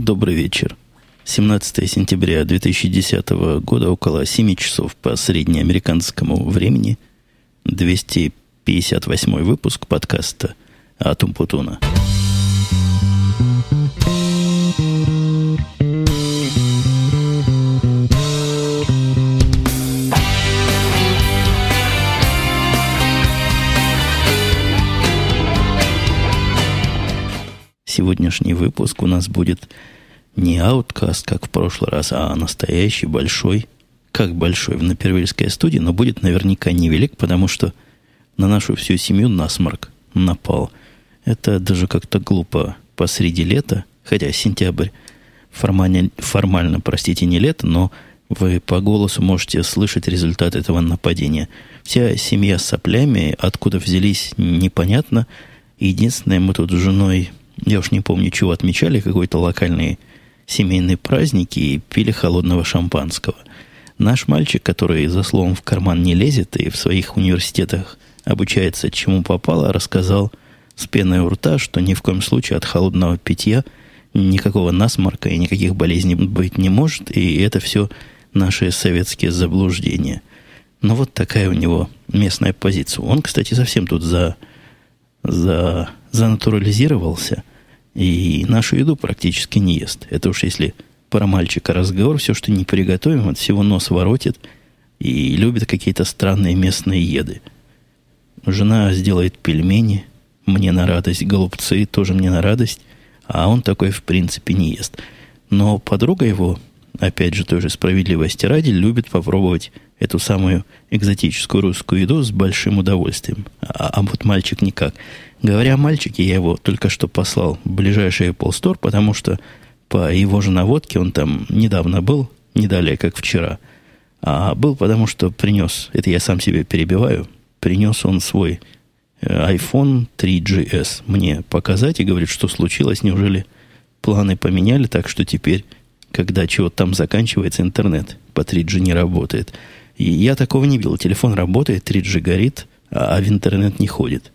Добрый вечер. 17 сентября 2010 года, около 7 часов по среднеамериканскому времени, 258 выпуск подкаста «Атум Путуна». Сегодняшний выпуск у нас будет не ауткаст, как в прошлый раз, а настоящий, большой, как большой, в Напервильской студии, но будет наверняка невелик, потому что на нашу всю семью насморк напал. Это даже как-то глупо посреди лета, хотя сентябрь формально, формально, простите, не лето, но вы по голосу можете слышать результат этого нападения. Вся семья с соплями, откуда взялись, непонятно. Единственное, мы тут с женой я уж не помню, чего отмечали, какой-то локальный семейный праздник и пили холодного шампанского. Наш мальчик, который за словом в карман не лезет и в своих университетах обучается чему попало, рассказал с пеной у рта, что ни в коем случае от холодного питья никакого насморка и никаких болезней быть не может, и это все наши советские заблуждения. Но вот такая у него местная позиция. Он, кстати, совсем тут за, за, занатурализировался – и нашу еду практически не ест. Это уж если про мальчика разговор, все, что не приготовим, от всего нос воротит и любит какие-то странные местные еды. Жена сделает пельмени, мне на радость, голубцы тоже мне на радость, а он такой в принципе не ест. Но подруга его, опять же, тоже справедливости ради, любит попробовать эту самую экзотическую русскую еду с большим удовольствием. А, а вот мальчик никак. Говоря о мальчике, я его только что послал в ближайший Apple Store, потому что по его же наводке он там недавно был, не далее, как вчера. А был потому, что принес, это я сам себе перебиваю, принес он свой э, iPhone 3GS мне показать и говорит, что случилось, неужели планы поменяли так, что теперь, когда чего-то там заканчивается, интернет по 3G не работает. И я такого не видел. Телефон работает, 3G горит, а в интернет не ходит.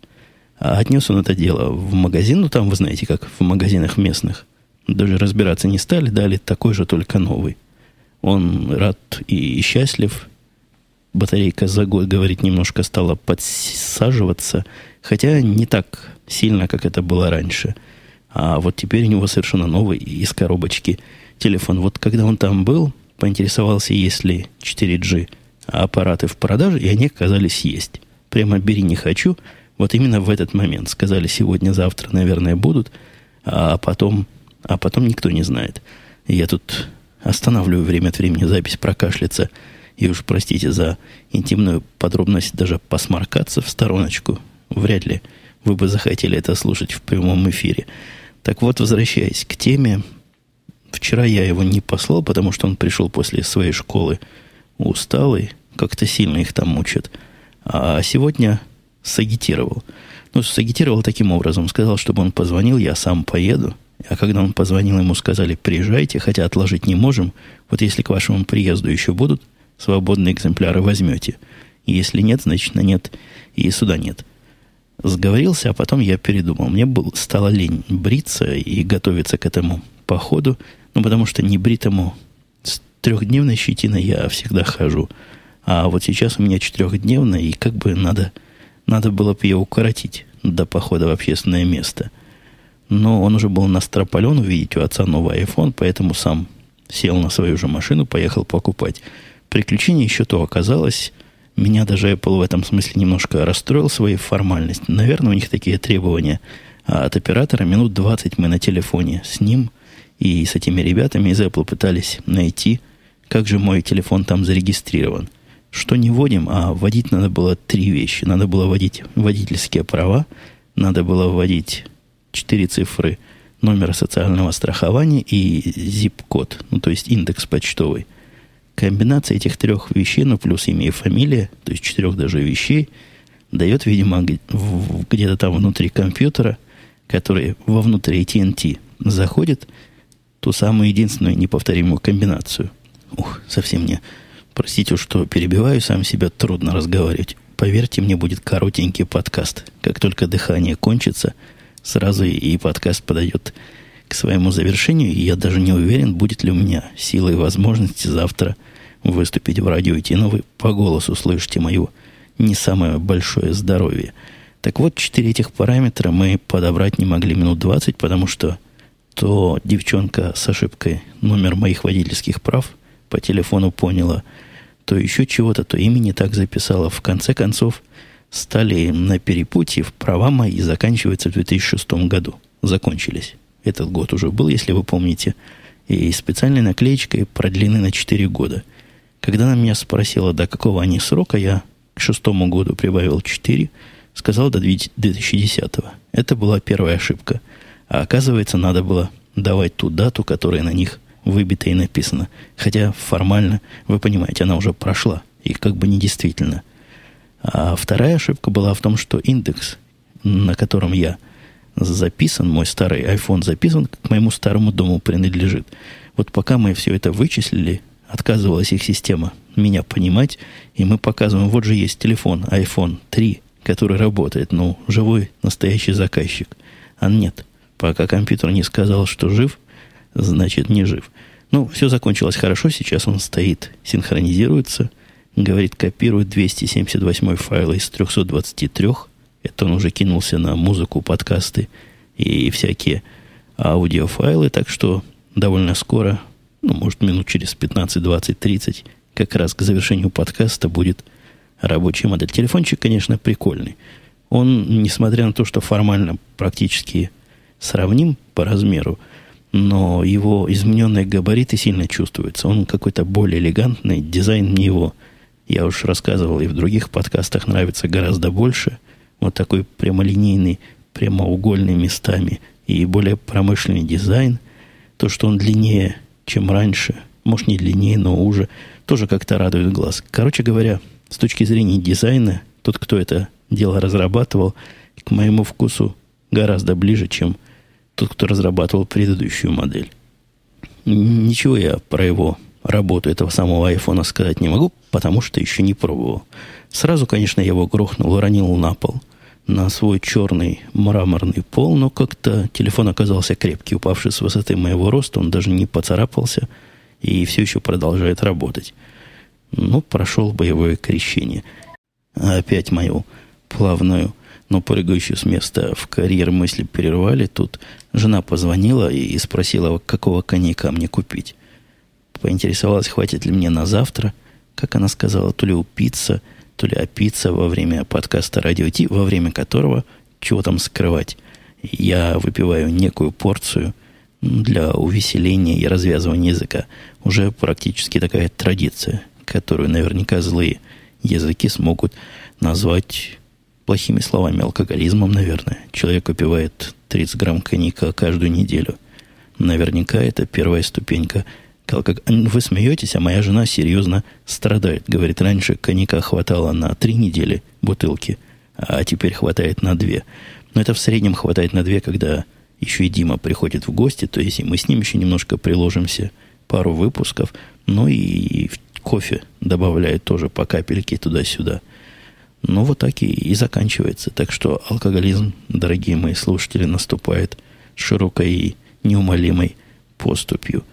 А отнес он это дело в магазин, ну там, вы знаете, как в магазинах местных. Даже разбираться не стали, дали такой же, только новый. Он рад и счастлив. Батарейка за год, говорит, немножко стала подсаживаться, хотя не так сильно, как это было раньше. А вот теперь у него совершенно новый из коробочки телефон. Вот когда он там был, поинтересовался, есть ли 4G аппараты в продаже, и они оказались есть. Прямо бери не хочу – вот именно в этот момент. Сказали, сегодня-завтра, наверное, будут, а потом, а потом никто не знает. Я тут останавливаю время от времени запись прокашляться. И уж простите за интимную подробность даже посморкаться в стороночку. Вряд ли вы бы захотели это слушать в прямом эфире. Так вот, возвращаясь к теме, вчера я его не послал, потому что он пришел после своей школы усталый, как-то сильно их там мучат. А сегодня сагитировал. Ну, сагитировал таким образом. Сказал, чтобы он позвонил, я сам поеду. А когда он позвонил, ему сказали, приезжайте, хотя отложить не можем. Вот если к вашему приезду еще будут свободные экземпляры, возьмете. Если нет, значит, на нет и сюда нет. Сговорился, а потом я передумал. Мне был, стало лень бриться и готовиться к этому походу. Ну, потому что не бритому с трехдневной щетиной я всегда хожу. А вот сейчас у меня четырехдневная, и как бы надо надо было бы ее укоротить до похода в общественное место. Но он уже был настрополен увидеть у отца новый iPhone, поэтому сам сел на свою же машину, поехал покупать. Приключение еще то оказалось. Меня даже Apple в этом смысле немножко расстроил своей формальностью. Наверное, у них такие требования. А от оператора минут 20 мы на телефоне с ним и с этими ребятами из Apple пытались найти, как же мой телефон там зарегистрирован что не вводим, а вводить надо было три вещи. Надо было вводить водительские права, надо было вводить четыре цифры номера социального страхования и zip-код, ну, то есть индекс почтовый. Комбинация этих трех вещей, ну, плюс имя и фамилия, то есть четырех даже вещей, дает, видимо, где-то там внутри компьютера, который вовнутрь AT&T заходит, ту самую единственную неповторимую комбинацию. Ух, совсем не Простите, что перебиваю сам себя, трудно разговаривать. Поверьте, мне будет коротенький подкаст. Как только дыхание кончится, сразу и подкаст подойдет к своему завершению, и я даже не уверен, будет ли у меня силы и возможности завтра выступить в радио идти. Но вы по голосу слышите мое не самое большое здоровье. Так вот, четыре этих параметра мы подобрать не могли минут 20, потому что то девчонка с ошибкой номер моих водительских прав по телефону поняла, то еще чего-то, то имя не так записала. В конце концов, стали на перепутье, права мои заканчиваются в 2006 году. Закончились. Этот год уже был, если вы помните. И специальной наклеечкой продлены на 4 года. Когда она меня спросила, до какого они срока, я к шестому году прибавил 4, сказал до 2010. Это была первая ошибка. А оказывается, надо было давать ту дату, которая на них выбита и написана. Хотя формально, вы понимаете, она уже прошла. И как бы недействительно. А вторая ошибка была в том, что индекс, на котором я записан, мой старый iPhone записан, к моему старому дому принадлежит. Вот пока мы все это вычислили, отказывалась их система меня понимать, и мы показываем, вот же есть телефон, iPhone 3, который работает, ну, живой, настоящий заказчик. А нет, пока компьютер не сказал, что жив, значит, не жив. Ну, все закончилось хорошо, сейчас он стоит, синхронизируется, говорит, копирует 278 файл из 323, это он уже кинулся на музыку, подкасты и всякие аудиофайлы, так что довольно скоро, ну, может, минут через 15, 20, 30, как раз к завершению подкаста будет рабочая модель. Телефончик, конечно, прикольный. Он, несмотря на то, что формально практически сравним по размеру, но его измененные габариты сильно чувствуются. Он какой-то более элегантный, дизайн мне его, я уж рассказывал и в других подкастах, нравится гораздо больше. Вот такой прямолинейный, прямоугольный местами и более промышленный дизайн. То, что он длиннее, чем раньше, может не длиннее, но уже – тоже как-то радует глаз. Короче говоря, с точки зрения дизайна, тот, кто это дело разрабатывал, к моему вкусу гораздо ближе, чем тот, кто разрабатывал предыдущую модель. Ничего я про его работу этого самого айфона сказать не могу, потому что еще не пробовал. Сразу, конечно, я его грохнул, уронил на пол, на свой черный мраморный пол, но как-то телефон оказался крепкий, упавший с высоты моего роста, он даже не поцарапался – и все еще продолжает работать. Ну, прошел боевое крещение. Опять мою плавную, но прыгающую с места в карьер мысли прервали. Тут жена позвонила и спросила, какого коньяка мне купить. Поинтересовалась, хватит ли мне на завтра. Как она сказала, то ли упиться, то ли опиться во время подкаста «Радио Ти», во время которого, чего там скрывать, я выпиваю некую порцию – для увеселения и развязывания языка. Уже практически такая традиция, которую наверняка злые языки смогут назвать плохими словами алкоголизмом, наверное. Человек выпивает 30 грамм коньяка каждую неделю. Наверняка это первая ступенька Вы смеетесь, а моя жена серьезно страдает. Говорит, раньше коньяка хватало на три недели бутылки, а теперь хватает на две. Но это в среднем хватает на две, когда еще и Дима приходит в гости, то есть мы с ним еще немножко приложимся пару выпусков, ну и кофе добавляет тоже по капельке туда-сюда. Ну, вот так и, и заканчивается. Так что алкоголизм, дорогие мои слушатели, наступает широкой и неумолимой поступью.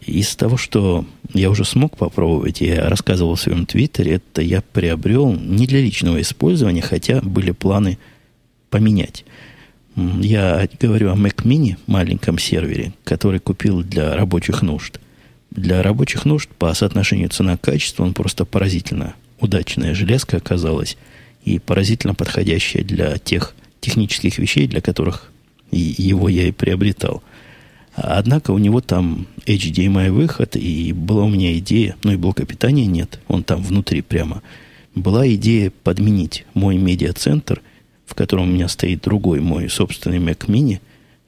Из того, что я уже смог попробовать, я рассказывал в своем твиттере, это я приобрел не для личного использования, хотя были планы поменять. Я говорю о Mac Mini, маленьком сервере, который купил для рабочих нужд. Для рабочих нужд по соотношению цена-качество он просто поразительно удачная железка оказалась и поразительно подходящая для тех технических вещей, для которых его я и приобретал. Однако у него там HDMI выход, и была у меня идея, ну и блока питания нет, он там внутри прямо. Была идея подменить мой медиацентр – в котором у меня стоит другой мой собственный Mac Mini,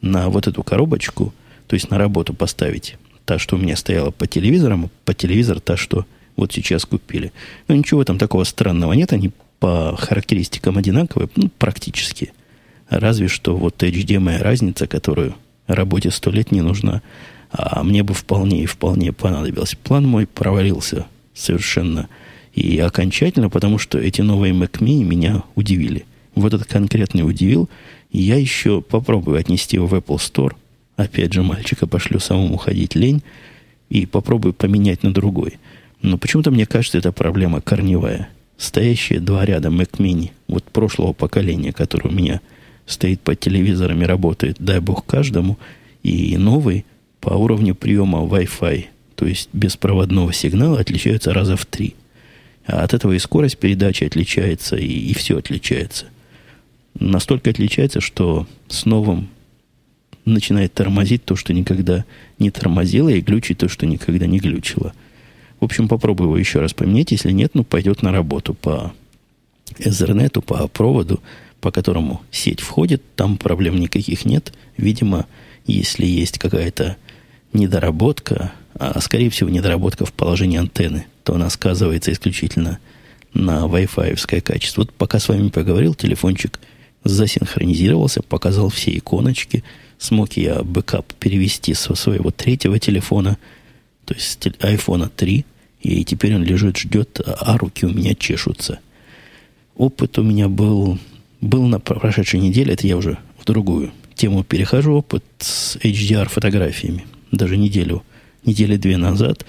на вот эту коробочку, то есть на работу поставить та, что у меня стояла по телевизорам, по телевизор та, что вот сейчас купили. Ну, ничего там такого странного нет, они по характеристикам одинаковые, ну, практически. Разве что вот HDMI разница, которую работе сто лет не нужна, а мне бы вполне и вполне понадобилось. План мой провалился совершенно и окончательно, потому что эти новые Mac Mini меня удивили – вот этот конкретный удивил. Я еще попробую отнести его в Apple Store. опять же, мальчика пошлю самому ходить лень и попробую поменять на другой. Но почему-то мне кажется, это проблема корневая. Стоящие два ряда Mac Mini, вот прошлого поколения, который у меня стоит под телевизорами, работает, дай бог каждому, и новый по уровню приема Wi-Fi, то есть беспроводного сигнала, отличаются раза в три. А от этого и скорость передачи отличается, и, и все отличается. Настолько отличается, что с новым начинает тормозить то, что никогда не тормозило, и глючить то, что никогда не глючило. В общем, попробую его еще раз поменять. Если нет, ну, пойдет на работу по Ethernet, по проводу, по которому сеть входит. Там проблем никаких нет. Видимо, если есть какая-то недоработка, а скорее всего недоработка в положении антенны, то она сказывается исключительно на Wi-Fi качество. Вот пока с вами поговорил, телефончик засинхронизировался, показал все иконочки – смог я бэкап перевести со своего третьего телефона, то есть iPhone 3, и теперь он лежит, ждет, а руки у меня чешутся. Опыт у меня был, был на прошедшей неделе, это я уже в другую тему перехожу, опыт с HDR-фотографиями. Даже неделю, недели две назад.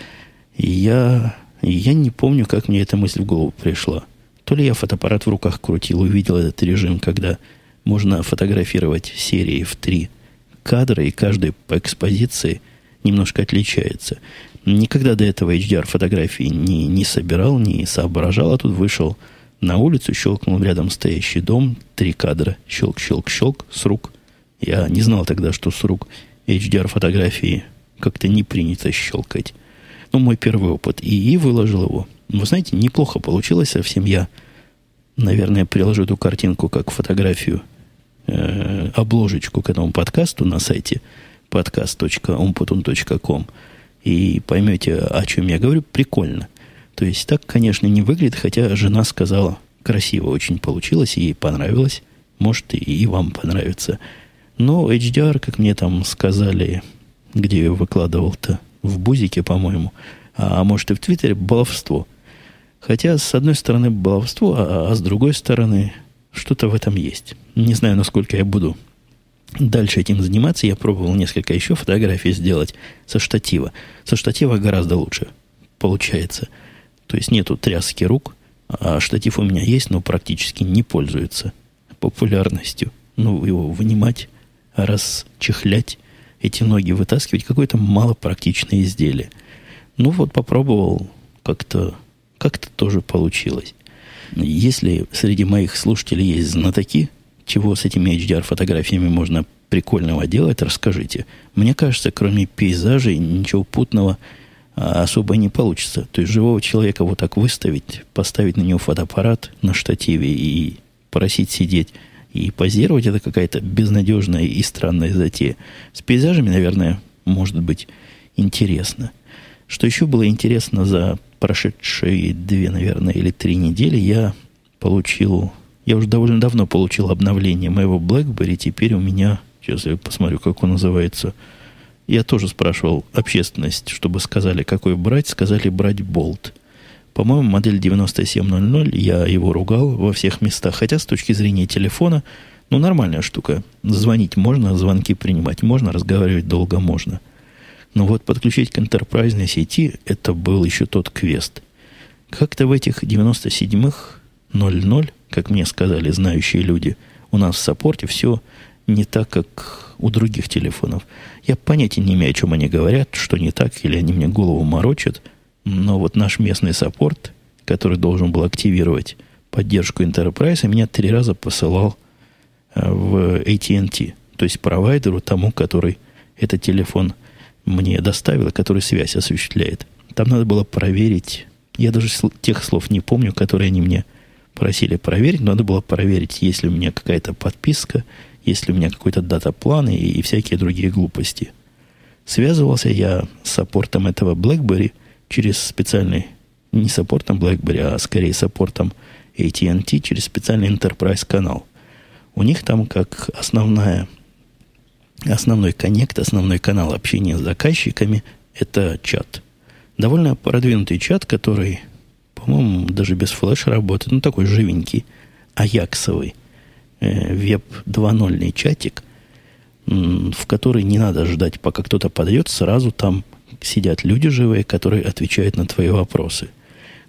И я, я не помню, как мне эта мысль в голову пришла. То ли я фотоаппарат в руках крутил, увидел этот режим, когда можно фотографировать серии в три кадра, и каждый по экспозиции немножко отличается. Никогда до этого HDR фотографии не, не собирал, не соображал, а тут вышел на улицу, щелкнул рядом стоящий дом, три кадра, щелк, щелк, щелк, с рук. Я не знал тогда, что с рук HDR фотографии как-то не принято щелкать. Ну, мой первый опыт. И, и выложил его. Вы знаете, неплохо получилось совсем. Я, наверное, приложу эту картинку как фотографию э, обложечку к этому подкасту на сайте podcast.umputun.com и поймете, о чем я говорю, прикольно. То есть так, конечно, не выглядит, хотя жена сказала, красиво очень получилось, ей понравилось. Может, и, вам понравится. Но HDR, как мне там сказали, где я выкладывал-то, в Бузике, по-моему, а, а может и в Твиттере, баловство. Хотя, с одной стороны, баловство, а, а с другой стороны, что-то в этом есть. Не знаю, насколько я буду дальше этим заниматься. Я пробовал несколько еще фотографий сделать со штатива. Со штатива гораздо лучше получается. То есть нету тряски рук, а штатив у меня есть, но практически не пользуется популярностью. Ну, его вынимать, расчехлять, эти ноги вытаскивать, какое-то малопрактичное изделие. Ну вот попробовал, как-то как-то тоже получилось. Если среди моих слушателей есть знатоки, чего с этими HDR-фотографиями можно прикольного делать, расскажите. Мне кажется, кроме пейзажей, ничего путного а, особо не получится. То есть живого человека вот так выставить, поставить на него фотоаппарат на штативе и просить сидеть и позировать, это какая-то безнадежная и странная затея. С пейзажами, наверное, может быть интересно. Что еще было интересно за прошедшие две, наверное, или три недели, я получил, я уже довольно давно получил обновление моего BlackBerry, теперь у меня, сейчас я посмотрю, как он называется, я тоже спрашивал общественность, чтобы сказали, какой брать, сказали брать Bolt. По-моему, модель 9700, я его ругал во всех местах, хотя с точки зрения телефона, ну, нормальная штука. Звонить можно, звонки принимать можно, разговаривать долго можно – но вот подключить к интерпрайзной сети это был еще тот квест. Как-то в этих 97-х 00, как мне сказали знающие люди, у нас в саппорте все не так, как у других телефонов. Я понятия не имею, о чем они говорят, что не так, или они мне голову морочат. Но вот наш местный саппорт, который должен был активировать поддержку Enterprise, меня три раза посылал э, в AT&T, то есть провайдеру тому, который этот телефон мне доставила, который связь осуществляет. Там надо было проверить, я даже тех слов не помню, которые они мне просили проверить, надо было проверить, есть ли у меня какая-то подписка, есть ли у меня какой-то дата-план и, и всякие другие глупости. Связывался я с саппортом этого BlackBerry через специальный, не саппортом BlackBerry, а скорее саппортом AT&T через специальный Enterprise канал. У них там как основная основной коннект, основной канал общения с заказчиками – это чат. Довольно продвинутый чат, который, по-моему, даже без флеша работает, ну, такой живенький, аяксовый, э, веб 2.0 чатик. в который не надо ждать, пока кто-то подойдет, сразу там сидят люди живые, которые отвечают на твои вопросы.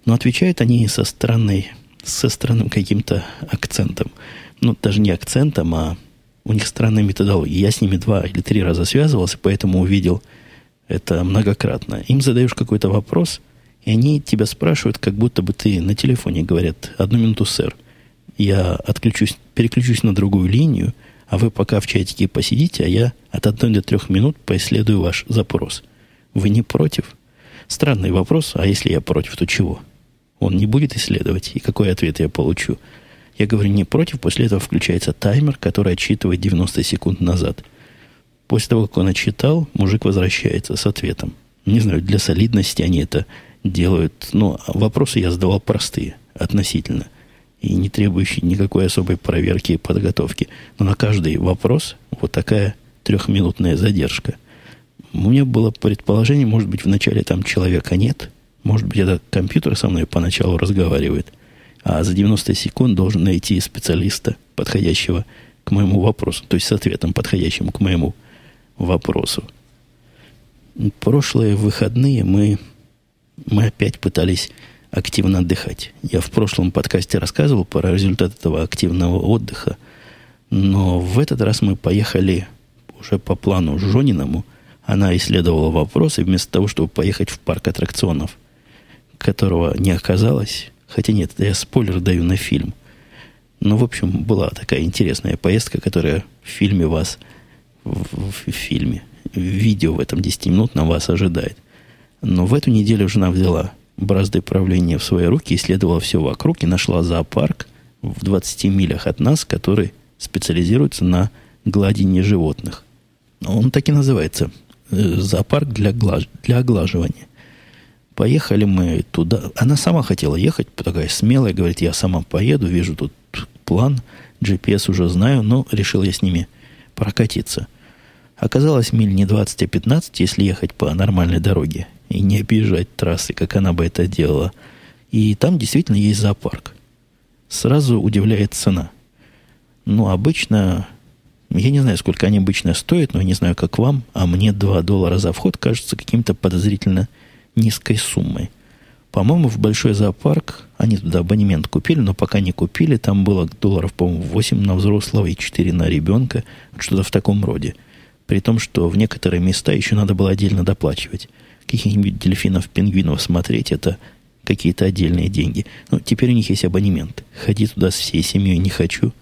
Но отвечают они со странной, со странным каким-то акцентом. Ну, даже не акцентом, а у них странная методология. Я с ними два или три раза связывался, поэтому увидел это многократно. Им задаешь какой-то вопрос, и они тебя спрашивают, как будто бы ты на телефоне говорят, одну минуту, сэр, я отключусь, переключусь на другую линию, а вы пока в чатике посидите, а я от одной до трех минут поисследую ваш запрос. Вы не против? Странный вопрос, а если я против, то чего? Он не будет исследовать, и какой ответ я получу? Я говорю не против, после этого включается таймер, который отсчитывает 90 секунд назад. После того, как он отчитал, мужик возвращается с ответом. Не знаю, для солидности они это делают. Но вопросы я задавал простые, относительно. И не требующие никакой особой проверки и подготовки. Но на каждый вопрос вот такая трехминутная задержка. У меня было предположение, может быть, вначале там человека нет. Может быть, этот компьютер со мной поначалу разговаривает. А за 90 секунд должен найти специалиста, подходящего к моему вопросу. То есть с ответом, подходящим к моему вопросу. Прошлые выходные мы мы опять пытались активно отдыхать. Я в прошлом подкасте рассказывал про результат этого активного отдыха, но в этот раз мы поехали уже по плану Жониному. Она исследовала вопросы, вместо того, чтобы поехать в парк аттракционов, которого не оказалось. Хотя нет, я спойлер даю на фильм. Но, в общем, была такая интересная поездка, которая в фильме вас, в, в, в фильме, в видео в этом 10 минут на вас ожидает. Но в эту неделю жена взяла бразды правления в свои руки, исследовала все вокруг и нашла зоопарк в 20 милях от нас, который специализируется на гладении животных. Он так и называется. Э, зоопарк для, глаж... для оглаживания. Поехали мы туда. Она сама хотела ехать, такая смелая, говорит, я сама поеду, вижу тут план, GPS уже знаю, но решил я с ними прокатиться. Оказалось, миль не 20, а 15, если ехать по нормальной дороге и не обижать трассы, как она бы это делала. И там действительно есть зоопарк. Сразу удивляет цена. Ну, обычно, я не знаю, сколько они обычно стоят, но я не знаю, как вам, а мне 2 доллара за вход кажется каким-то подозрительно низкой суммой. По-моему, в большой зоопарк они туда абонемент купили, но пока не купили, там было долларов, по-моему, 8 на взрослого и 4 на ребенка, что-то в таком роде. При том, что в некоторые места еще надо было отдельно доплачивать каких-нибудь дельфинов, пингвинов смотреть, это какие-то отдельные деньги. Но теперь у них есть абонемент. Ходи туда с всей семьей не хочу.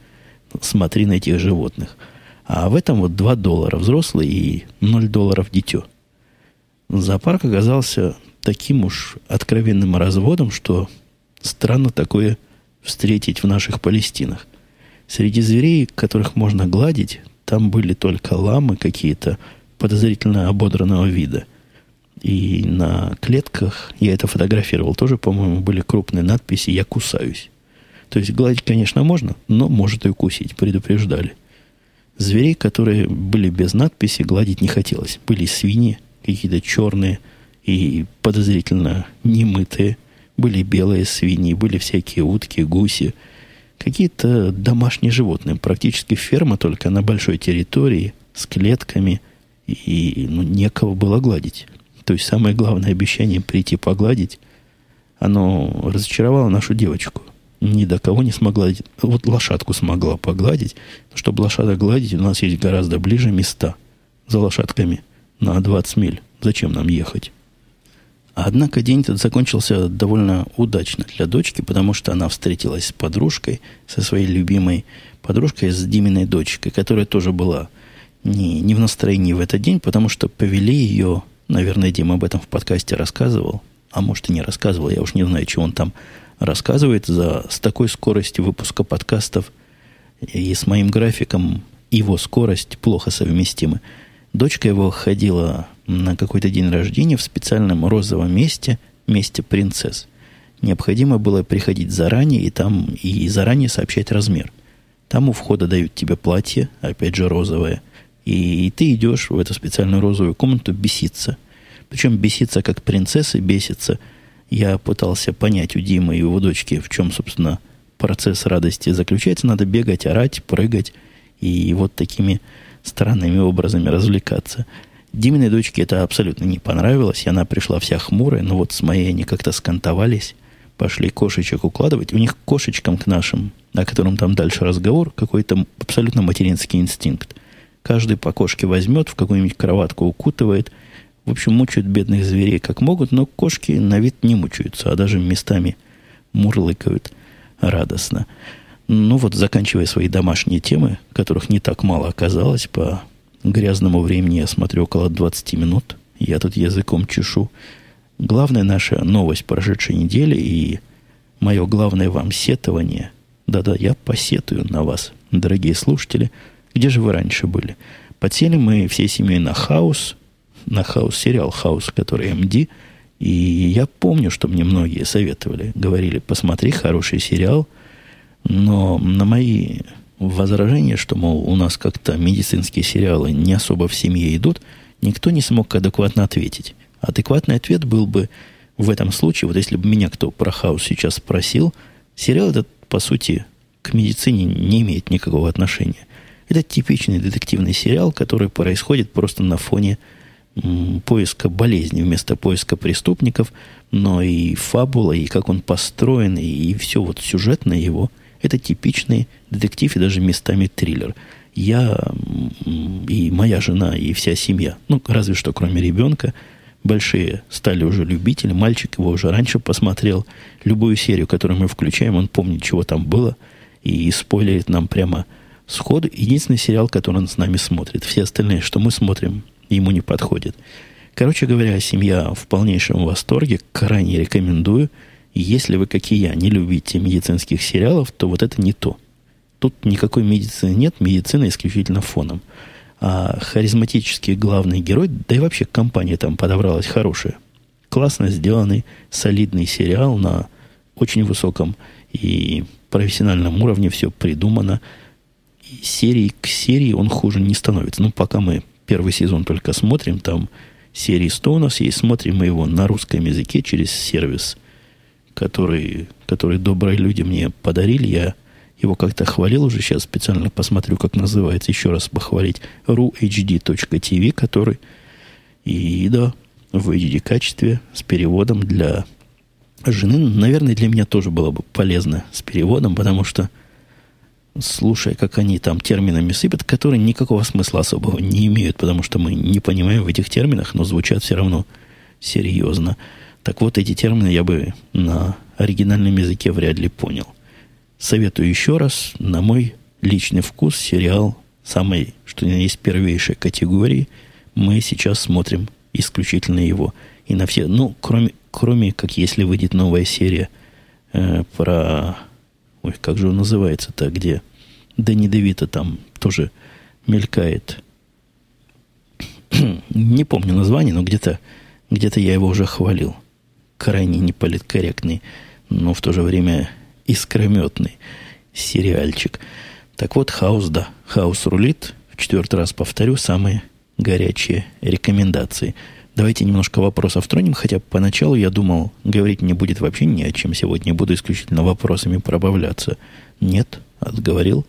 Смотри на этих животных. А в этом вот 2 доллара взрослый и 0 долларов дитё. Зоопарк оказался таким уж откровенным разводом, что странно такое встретить в наших Палестинах. Среди зверей, которых можно гладить, там были только ламы какие-то подозрительно ободранного вида – и на клетках, я это фотографировал, тоже, по-моему, были крупные надписи «Я кусаюсь». То есть гладить, конечно, можно, но может и укусить, предупреждали. Зверей, которые были без надписи, гладить не хотелось. Были свиньи, какие-то черные и подозрительно немытые. Были белые свиньи, были всякие утки, гуси. Какие-то домашние животные. Практически ферма, только на большой территории, с клетками. И ну, некого было гладить. То есть самое главное обещание прийти погладить, оно разочаровало нашу девочку. Ни до кого не смогла. Вот лошадку смогла погладить. Чтобы лошадок гладить, у нас есть гораздо ближе места за лошадками на 20 миль. Зачем нам ехать? Однако день этот закончился довольно удачно для дочки, потому что она встретилась с подружкой, со своей любимой подружкой, с Диминой дочкой, которая тоже была не, не в настроении в этот день, потому что повели ее Наверное, Дима об этом в подкасте рассказывал. А может и не рассказывал. Я уж не знаю, чего он там рассказывает. За, с такой скоростью выпуска подкастов и с моим графиком его скорость плохо совместимы. Дочка его ходила на какой-то день рождения в специальном розовом месте, месте принцесс. Необходимо было приходить заранее и там и заранее сообщать размер. Там у входа дают тебе платье, опять же розовое – и, ты идешь в эту специальную розовую комнату беситься. Причем беситься как принцессы бесится. Я пытался понять у Димы и его дочки, в чем, собственно, процесс радости заключается. Надо бегать, орать, прыгать. И вот такими странными образами развлекаться. Диминой дочке это абсолютно не понравилось, и она пришла вся хмурая, но вот с моей они как-то скантовались, пошли кошечек укладывать. У них кошечкам к нашим, о котором там дальше разговор, какой-то абсолютно материнский инстинкт. Каждый по кошке возьмет, в какую-нибудь кроватку укутывает. В общем, мучают бедных зверей как могут, но кошки на вид не мучаются, а даже местами мурлыкают радостно. Ну вот, заканчивая свои домашние темы, которых не так мало оказалось, по грязному времени я смотрю около 20 минут. Я тут языком чешу. Главная наша новость прошедшей недели и мое главное вам сетование. Да-да, я посетую на вас, дорогие слушатели – где же вы раньше были? Подсели мы всей семьей на House, на House, сериал «House», который MD. И я помню, что мне многие советовали, говорили, посмотри, хороший сериал. Но на мои возражения, что, мол, у нас как-то медицинские сериалы не особо в семье идут, никто не смог адекватно ответить. Адекватный ответ был бы в этом случае, вот если бы меня кто про хаус сейчас спросил, сериал этот, по сути, к медицине не имеет никакого отношения. Это типичный детективный сериал, который происходит просто на фоне поиска болезни вместо поиска преступников, но и фабула, и как он построен, и все вот сюжетное его, это типичный детектив и даже местами триллер. Я и моя жена, и вся семья, ну, разве что кроме ребенка, большие стали уже любители. Мальчик его уже раньше посмотрел. Любую серию, которую мы включаем, он помнит, чего там было, и спойлерит нам прямо сходу единственный сериал, который он с нами смотрит. Все остальные, что мы смотрим, ему не подходит. Короче говоря, семья в полнейшем восторге, крайне рекомендую. Если вы, как и я, не любите медицинских сериалов, то вот это не то. Тут никакой медицины нет, медицина исключительно фоном. А харизматический главный герой, да и вообще компания там подобралась хорошая. Классно сделанный, солидный сериал на очень высоком и профессиональном уровне, все придумано – серии к серии он хуже не становится. Ну, пока мы первый сезон только смотрим, там серии 100 у нас есть, смотрим мы его на русском языке через сервис, который, который добрые люди мне подарили. Я его как-то хвалил уже, сейчас специально посмотрю, как называется, еще раз похвалить, ruhd.tv, который и да, в HD качестве с переводом для жены. Наверное, для меня тоже было бы полезно с переводом, потому что слушая, как они там терминами сыпят, которые никакого смысла особого не имеют, потому что мы не понимаем в этих терминах, но звучат все равно серьезно. Так вот, эти термины я бы на оригинальном языке вряд ли понял. Советую еще раз, на мой личный вкус, сериал самой, что ни есть первейшей категории. Мы сейчас смотрим исключительно его. И на все, ну, кроме, кроме как если выйдет новая серия э, про Ой, как же он называется-то, где Дэнни Девита там тоже мелькает. Не помню название, но где-то где я его уже хвалил. Крайне неполиткорректный, но в то же время искрометный сериальчик. Так вот, хаус, да, хаус рулит. В четвертый раз повторю, самые горячие рекомендации – Давайте немножко вопросов тронем, хотя поначалу я думал, говорить не будет вообще ни о чем сегодня, буду исключительно вопросами пробавляться. Нет, отговорил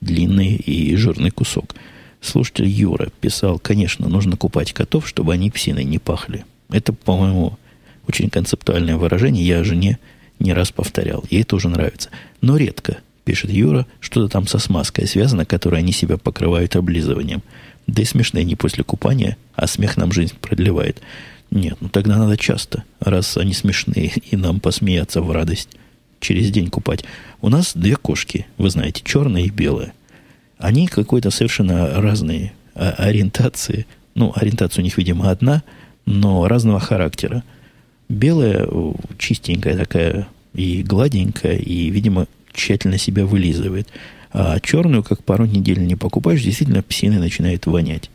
длинный и жирный кусок. Слушатель Юра писал, конечно, нужно купать котов, чтобы они псиной не пахли. Это, по-моему, очень концептуальное выражение, я жене не раз повторял. Ей тоже нравится. Но редко, пишет Юра, что-то там со смазкой связано, которой они себя покрывают облизыванием. Да и смешные не после купания, а смех нам жизнь продлевает. Нет, ну тогда надо часто, раз они смешные, и нам посмеяться в радость. Через день купать. У нас две кошки, вы знаете, черная и белая. Они какой-то совершенно разные ориентации. Ну, ориентация у них, видимо, одна, но разного характера. Белая чистенькая такая и гладенькая, и, видимо, тщательно себя вылизывает. А черную, как пару недель не покупаешь, действительно псины начинает вонять.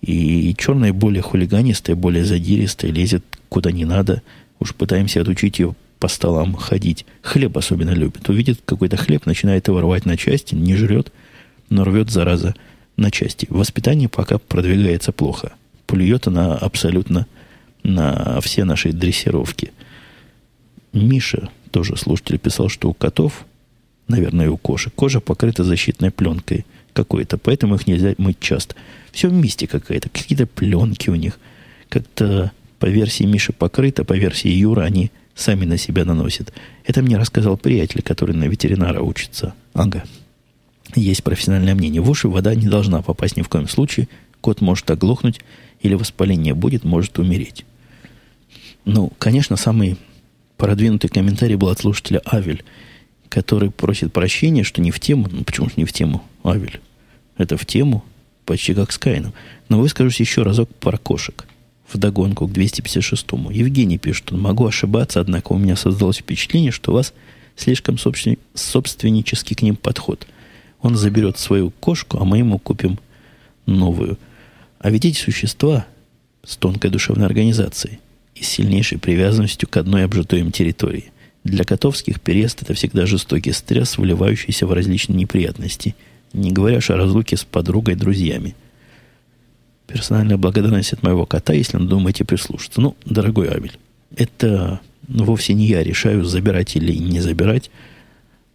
И черная более хулиганистая, более задиристая, лезет куда не надо. Уж пытаемся отучить ее по столам ходить. Хлеб особенно любит. Увидит какой-то хлеб, начинает его рвать на части, не жрет, но рвет, зараза, на части. Воспитание пока продвигается плохо. Плюет она абсолютно на все наши дрессировки. Миша, тоже слушатель, писал, что у котов наверное, у кошек. Кожа покрыта защитной пленкой. какое-то, поэтому их нельзя мыть часто. Все в мисте какая-то, какие-то пленки у них. Как-то по версии Миши покрыто, по версии Юра они сами на себя наносят. Это мне рассказал приятель, который на ветеринара учится. Ага. Есть профессиональное мнение. В уши вода не должна попасть ни в коем случае. Кот может оглохнуть или воспаление будет, может умереть. Ну, конечно, самый продвинутый комментарий был от слушателя Авель, который просит прощения, что не в тему. Ну, почему же не в тему, Авель? Это в тему, почти как с Каином. Но выскажусь еще разок про кошек. В догонку к 256-му. Евгений пишет, могу ошибаться, однако у меня создалось впечатление, что у вас слишком собственнический к ним подход. Он заберет свою кошку, а мы ему купим новую. А ведь эти существа с тонкой душевной организацией и сильнейшей привязанностью к одной обжитой им территории. Для котовских переезд – это всегда жестокий стресс, выливающийся в различные неприятности, не говоря о разлуке с подругой, друзьями. Персональная благодарность от моего кота, если он думаете прислушаться. Ну, дорогой Абель, это ну, вовсе не я решаю, забирать или не забирать.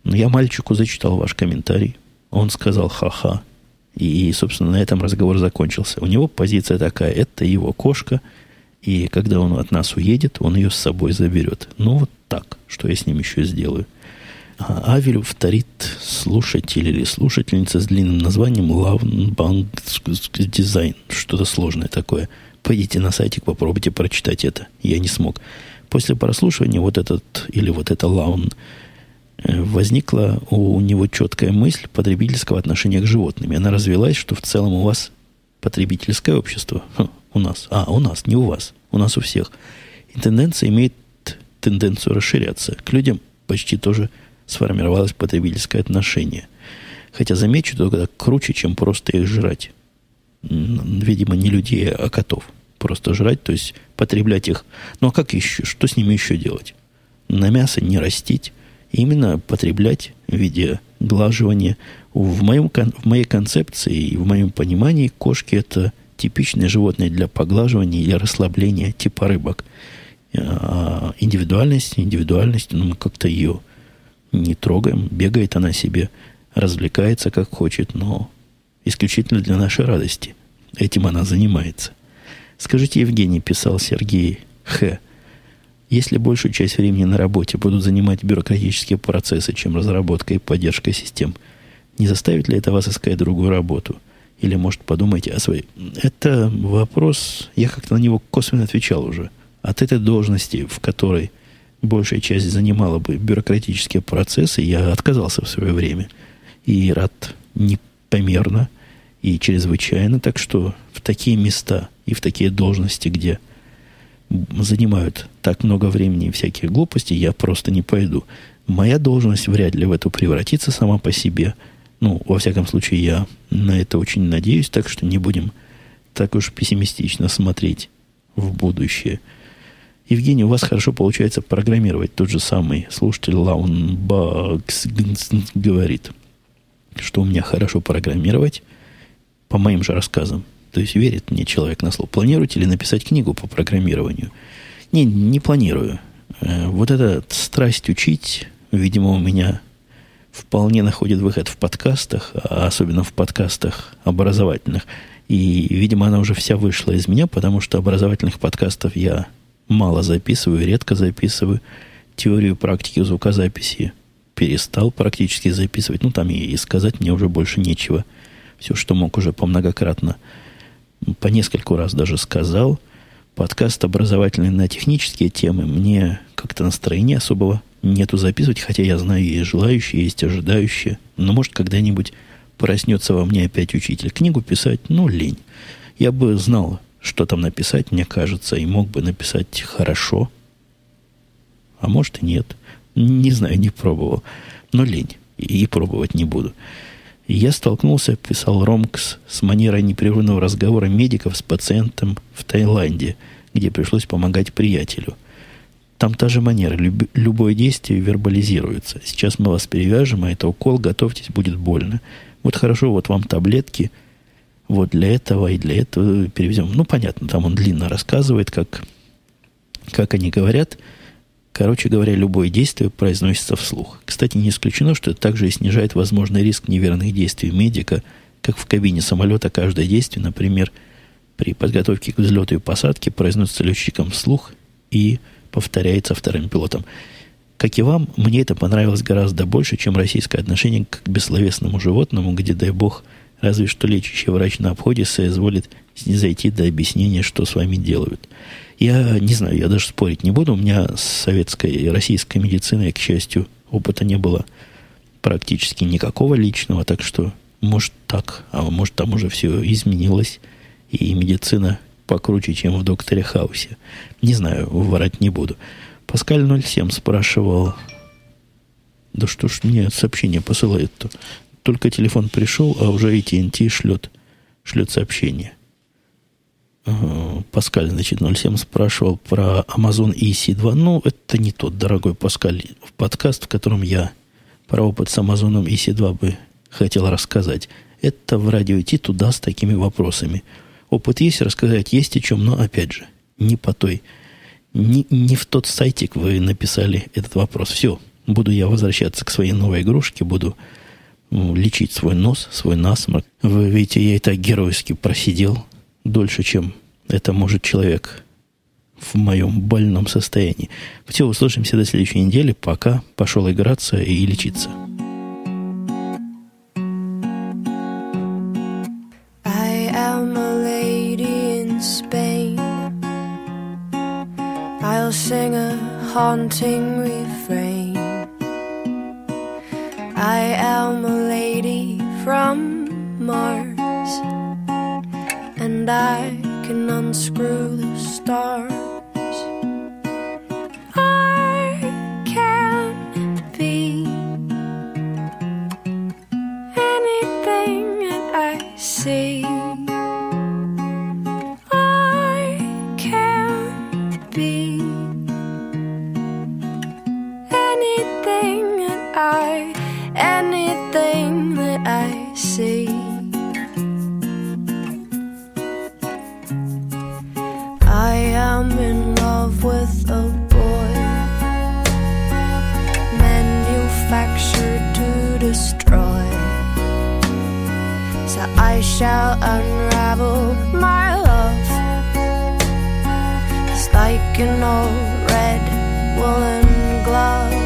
Но я мальчику зачитал ваш комментарий. Он сказал ха-ха. И, собственно, на этом разговор закончился. У него позиция такая, это его кошка – и когда он от нас уедет, он ее с собой заберет. Ну, вот так. Что я с ним еще сделаю? А Авель вторит слушатель или слушательница с длинным названием Love Дизайн. Что-то сложное такое. Пойдите на сайтик, попробуйте прочитать это. Я не смог. После прослушивания вот этот или вот это Лаун э, возникла у него четкая мысль потребительского отношения к животным. И она развелась, что в целом у вас потребительское общество. У нас. А, у нас, не у вас. У нас у всех. И тенденция имеет тенденцию расширяться. К людям почти тоже сформировалось потребительское отношение. Хотя замечу, только круче, чем просто их жрать. Видимо, не людей, а котов. Просто жрать, то есть потреблять их. Ну а как еще? Что с ними еще делать? На мясо не растить. Именно потреблять в виде глаживания. В, моем, в моей концепции и в моем понимании кошки это типичное животное для поглаживания или расслабления, типа рыбок. А индивидуальность, индивидуальность, но ну, мы как-то ее не трогаем. Бегает она себе, развлекается как хочет, но исключительно для нашей радости. Этим она занимается. Скажите, Евгений, писал Сергей Х. Если большую часть времени на работе будут занимать бюрократические процессы, чем разработка и поддержка систем, не заставит ли это вас искать другую работу? Или, может, подумайте о своей... Это вопрос, я как-то на него косвенно отвечал уже. От этой должности, в которой большая часть занимала бы бюрократические процессы, я отказался в свое время. И рад непомерно и чрезвычайно. Так что в такие места и в такие должности, где занимают так много времени и всякие глупости, я просто не пойду. Моя должность вряд ли в эту превратится сама по себе – ну, во всяком случае, я на это очень надеюсь, так что не будем так уж пессимистично смотреть в будущее. Евгений, у вас хорошо получается программировать. Тот же самый слушатель Лаунбакс говорит, что у меня хорошо программировать по моим же рассказам. То есть верит мне человек на слово. Планируете ли написать книгу по программированию? Не, не планирую. Э, вот эта страсть учить, видимо, у меня вполне находит выход в подкастах, а особенно в подкастах образовательных. И, видимо, она уже вся вышла из меня, потому что образовательных подкастов я мало записываю, редко записываю. Теорию практики звукозаписи перестал практически записывать. Ну, там и сказать мне уже больше нечего. Все, что мог, уже помногократно, по нескольку раз даже сказал. Подкаст образовательный на технические темы мне как-то настроения особого нету записывать, хотя я знаю, есть желающие, есть ожидающие. Но может когда-нибудь проснется во мне опять учитель. Книгу писать, ну, лень. Я бы знал, что там написать, мне кажется, и мог бы написать хорошо. А может и нет. Не знаю, не пробовал. Но лень. И пробовать не буду. Я столкнулся, писал Ромкс, с манерой непрерывного разговора медиков с пациентом в Таиланде, где пришлось помогать приятелю – там та же манера. Люб, любое действие вербализируется. Сейчас мы вас перевяжем, а это укол, готовьтесь, будет больно. Вот хорошо, вот вам таблетки, вот для этого и для этого перевезем. Ну, понятно, там он длинно рассказывает, как, как они говорят. Короче говоря, любое действие произносится вслух. Кстати, не исключено, что это также и снижает возможный риск неверных действий медика как в кабине самолета каждое действие, например, при подготовке к взлету и посадке произносится летчиком вслух и повторяется вторым пилотом. Как и вам, мне это понравилось гораздо больше, чем российское отношение к бессловесному животному, где, дай бог, разве что лечащий врач на обходе соизволит снизойти до объяснения, что с вами делают. Я не знаю, я даже спорить не буду. У меня с советской и российской медициной, к счастью, опыта не было практически никакого личного, так что может так, а может там уже все изменилось, и медицина покруче, чем в докторе Хаусе. Не знаю, врать не буду. Паскаль 07 спрашивал, да что ж мне сообщение посылает-то? Только телефон пришел, а уже AT&T шлет, шлет сообщение. Паскаль, значит, 07 спрашивал про Amazon EC2. Ну, это не тот, дорогой Паскаль, в подкаст, в котором я про опыт с Amazon EC2 бы хотел рассказать. Это в радио идти туда с такими вопросами. Опыт есть, рассказать есть о чем, но, опять же, не по той, не, не в тот сайтик вы написали этот вопрос. Все, буду я возвращаться к своей новой игрушке, буду ну, лечить свой нос, свой насморк. Вы видите, я и так геройски просидел дольше, чем это может человек в моем больном состоянии. Все, услышимся до следующей недели. Пока пошел играться и лечиться. Haunting refrain. I am a lady from Mars and I can unscrew the stars. Shall unravel my love. It's like an old red woolen glove.